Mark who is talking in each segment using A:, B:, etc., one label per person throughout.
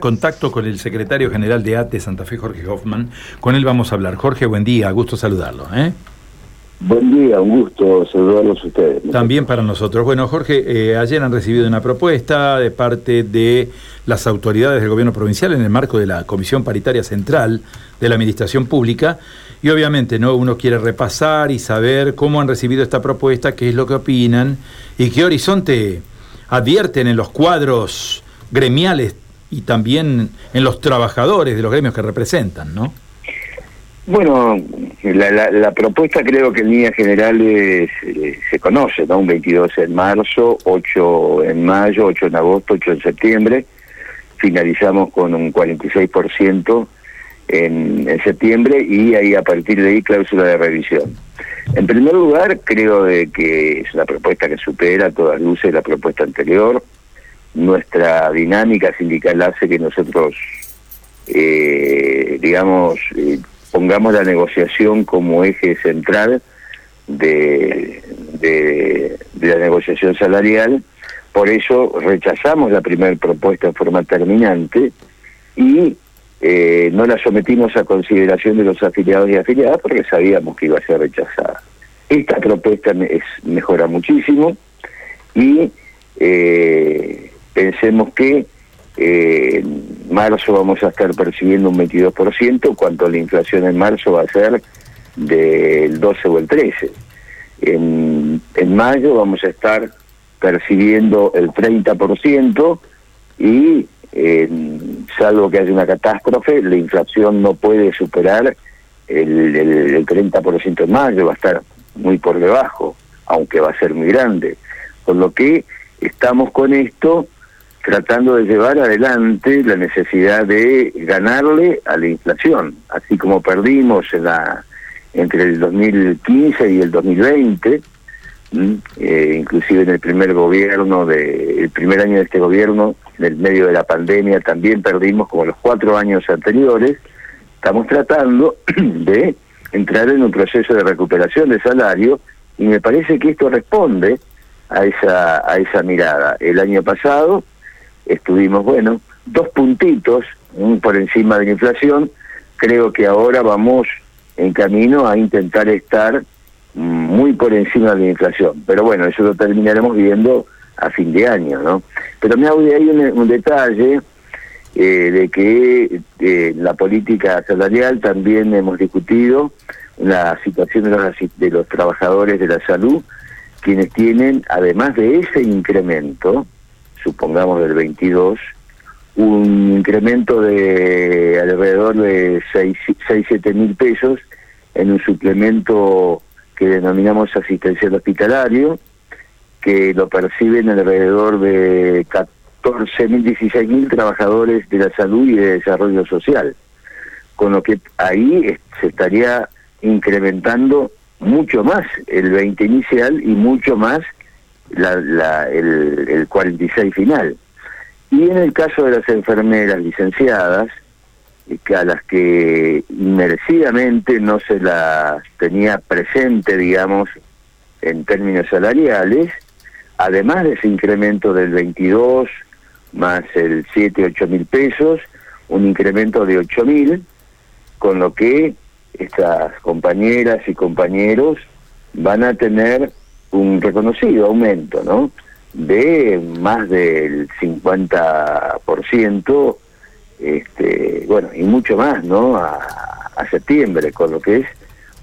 A: contacto con el secretario general de ATE Santa Fe, Jorge Hoffman. Con él vamos a hablar. Jorge, buen día, gusto saludarlo. ¿eh?
B: Buen día, un gusto saludarlos a ustedes.
A: También para nosotros. Bueno, Jorge, eh, ayer han recibido una propuesta de parte de las autoridades del gobierno provincial en el marco de la Comisión Paritaria Central de la Administración Pública y obviamente no uno quiere repasar y saber cómo han recibido esta propuesta, qué es lo que opinan y qué horizonte advierten en los cuadros gremiales y también en los trabajadores de los gremios que representan, ¿no?
B: Bueno, la, propuesta creo que en líneas generales eh, se conoce, ¿no? Un 22 en marzo, 8 en mayo, 8 en agosto, 8 en septiembre. Finalizamos con un 46% en, en septiembre y ahí a partir de ahí cláusula de revisión. En primer lugar, creo de que es una propuesta que supera a todas luces la propuesta anterior nuestra dinámica sindical hace que nosotros, eh, digamos, eh, pongamos la negociación como eje central de, de, la negociación salarial. Por eso rechazamos la primera propuesta en forma terminante y eh, no la sometimos a consideración de los afiliados y afiliadas porque sabíamos que iba a ser rechazada. Esta propuesta es, mejora muchísimo y pensemos que eh, marzo vamos a estar percibiendo un 22%, cuanto la inflación en marzo va a ser del 12 o el 13. En, en mayo vamos a estar percibiendo el 30% y salvo que haya una catástrofe, la inflación no puede superar el, el, el 30% en mayo, va a estar muy por debajo, aunque va a ser muy grande. Por lo que estamos con esto tratando de llevar adelante la necesidad de ganarle a la inflación, así como perdimos en la entre el 2015 y el 2020, eh, inclusive en el primer gobierno de el primer año de este gobierno, en el medio de la pandemia también perdimos como los cuatro años anteriores. Estamos tratando de entrar en un proceso de recuperación de salario y me parece que esto responde a esa a esa mirada. El año pasado estuvimos, bueno, dos puntitos por encima de la inflación. Creo que ahora vamos en camino a intentar estar muy por encima de la inflación. Pero bueno, eso lo terminaremos viendo a fin de año, ¿no? Pero me hago de ahí un, detalle eh, de que eh, la política salarial también hemos discutido la situación de los, de los trabajadores de la salud, quienes tienen, además de ese incremento, supongamos del 22, un incremento de alrededor de 6, 7 mil pesos en un suplemento que denominamos asistencial hospitalario, que lo perciben alrededor de 14 mil, 16 mil trabajadores de la salud y de desarrollo social. Con lo que ahí se estaría incrementando mucho más el 20 inicial y mucho más la, la, el, el 46 final. Y en el caso de las enfermeras licenciadas, eh, que a las que merecidamente no se las tenía presente, digamos, en términos salariales, además de ese incremento del 22 más el 7, 8 mil pesos, un incremento de 8 mil, con lo que estas compañeras y compañeros van a tener un reconocido aumento, ¿no? De más del 50%, este, bueno, y mucho más, ¿no? A, a septiembre, con lo que es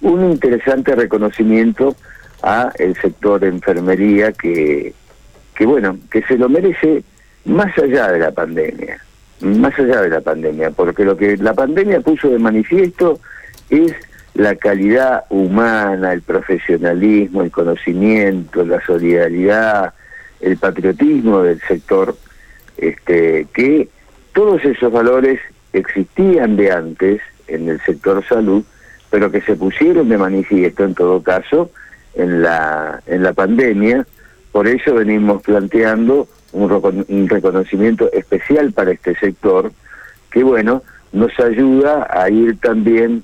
B: un interesante reconocimiento a el sector de enfermería que, que bueno, que se lo merece más allá de la pandemia, más allá de la pandemia, porque lo que la pandemia puso de manifiesto es la calidad humana, el profesionalismo, el conocimiento, la solidaridad, el patriotismo del sector, este, que todos esos valores existían de antes en el sector salud, pero que se pusieron de manifiesto en todo caso en la en la pandemia. Por eso venimos planteando un, un reconocimiento especial para este sector, que bueno nos ayuda a ir también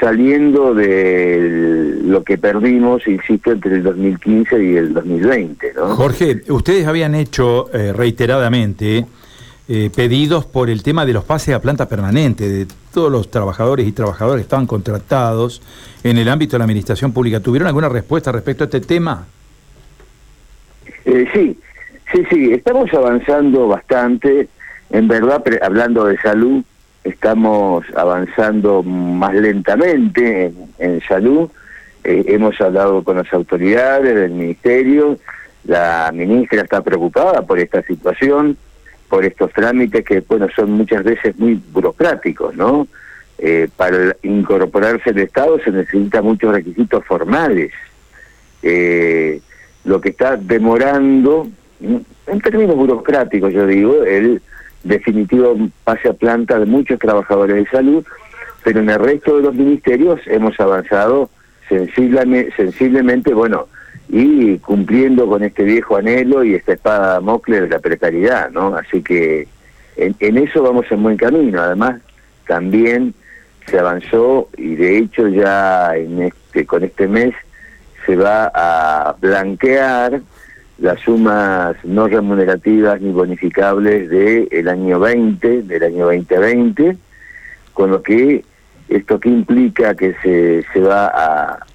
B: saliendo de lo que perdimos, insisto, entre el 2015 y el 2020. ¿no?
A: Jorge, ustedes habían hecho eh, reiteradamente eh, pedidos por el tema de los pases a planta permanente, de todos los trabajadores y trabajadoras que estaban contratados en el ámbito de la administración pública. ¿Tuvieron alguna respuesta respecto a este tema?
B: Eh, sí, sí, sí, estamos avanzando bastante. En verdad, hablando de salud, estamos avanzando más lentamente en, salud. Eh, hemos hablado con las autoridades del ministerio. La ministra está preocupada por esta situación por estos trámites que, bueno, son muchas veces muy burocráticos, ¿no? Eh, para incorporarse al Estado se necesitan muchos requisitos formales. Eh, lo que está demorando, en términos burocráticos, yo digo, el definitivo pase a planta de muchos trabajadores de salud, pero en el resto de los ministerios hemos avanzado sensiblemente, sensiblemente bueno, y cumpliendo con este viejo anhelo y esta espada mocle de la precariedad, ¿no? Así que en, eso vamos en buen camino. Además, también se avanzó y de hecho ya en este con este mes se va a blanquear las sumas no remunerativas ni bonificables del el año 20, del año 2020, con lo que esto que implica que se, se va a,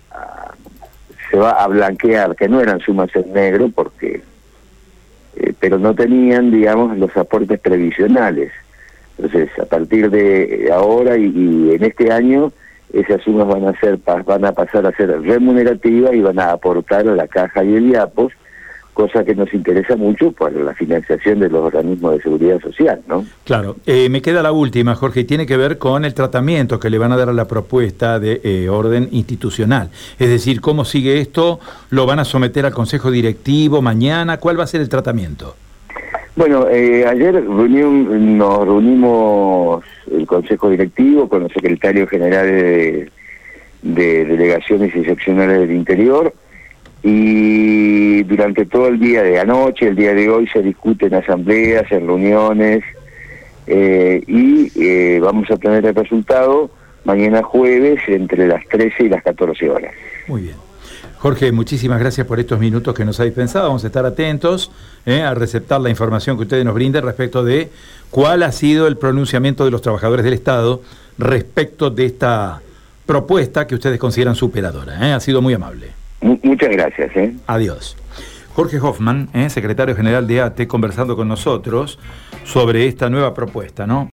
B: se va a blanquear, que no eran sumas en negro, porque eh, pero no tenían, digamos, los aportes previsionales. Entonces, a partir de ahora y, y en este año, esas sumas van a ser van a pasar a ser remunerativas y van a aportar a la caja y el IAPOS cosa que nos interesa mucho por la financiación de los organismos de seguridad social, ¿no?
A: Claro. Eh, me queda la última, Jorge, y tiene que ver con el tratamiento que le van a dar a la propuesta de eh, orden institucional. Es decir, ¿cómo sigue esto? ¿Lo van a someter al Consejo Directivo mañana? ¿Cuál va a ser el tratamiento?
B: Bueno, eh, ayer nos reunimos el Consejo Directivo con el secretario general de, de Delegaciones y Seccionales del Interior, y durante todo el día de anoche, el día de hoy, se discute en asambleas, en reuniones, eh, y eh, vamos a tener el resultado mañana jueves entre las 13 y las 14 horas.
A: Muy bien. Jorge, muchísimas gracias por estos minutos que nos ha dispensado. Vamos a estar atentos eh, a receptar la información que ustedes nos brinden respecto de cuál ha sido el pronunciamiento de los trabajadores del Estado respecto de esta propuesta que ustedes consideran superadora. Ha sido muy amable
B: muchas gracias. ¿eh?
A: Adiós. Jorge Hoffman, ¿eh? secretario general de ATE, conversando con nosotros sobre esta nueva propuesta, ¿no?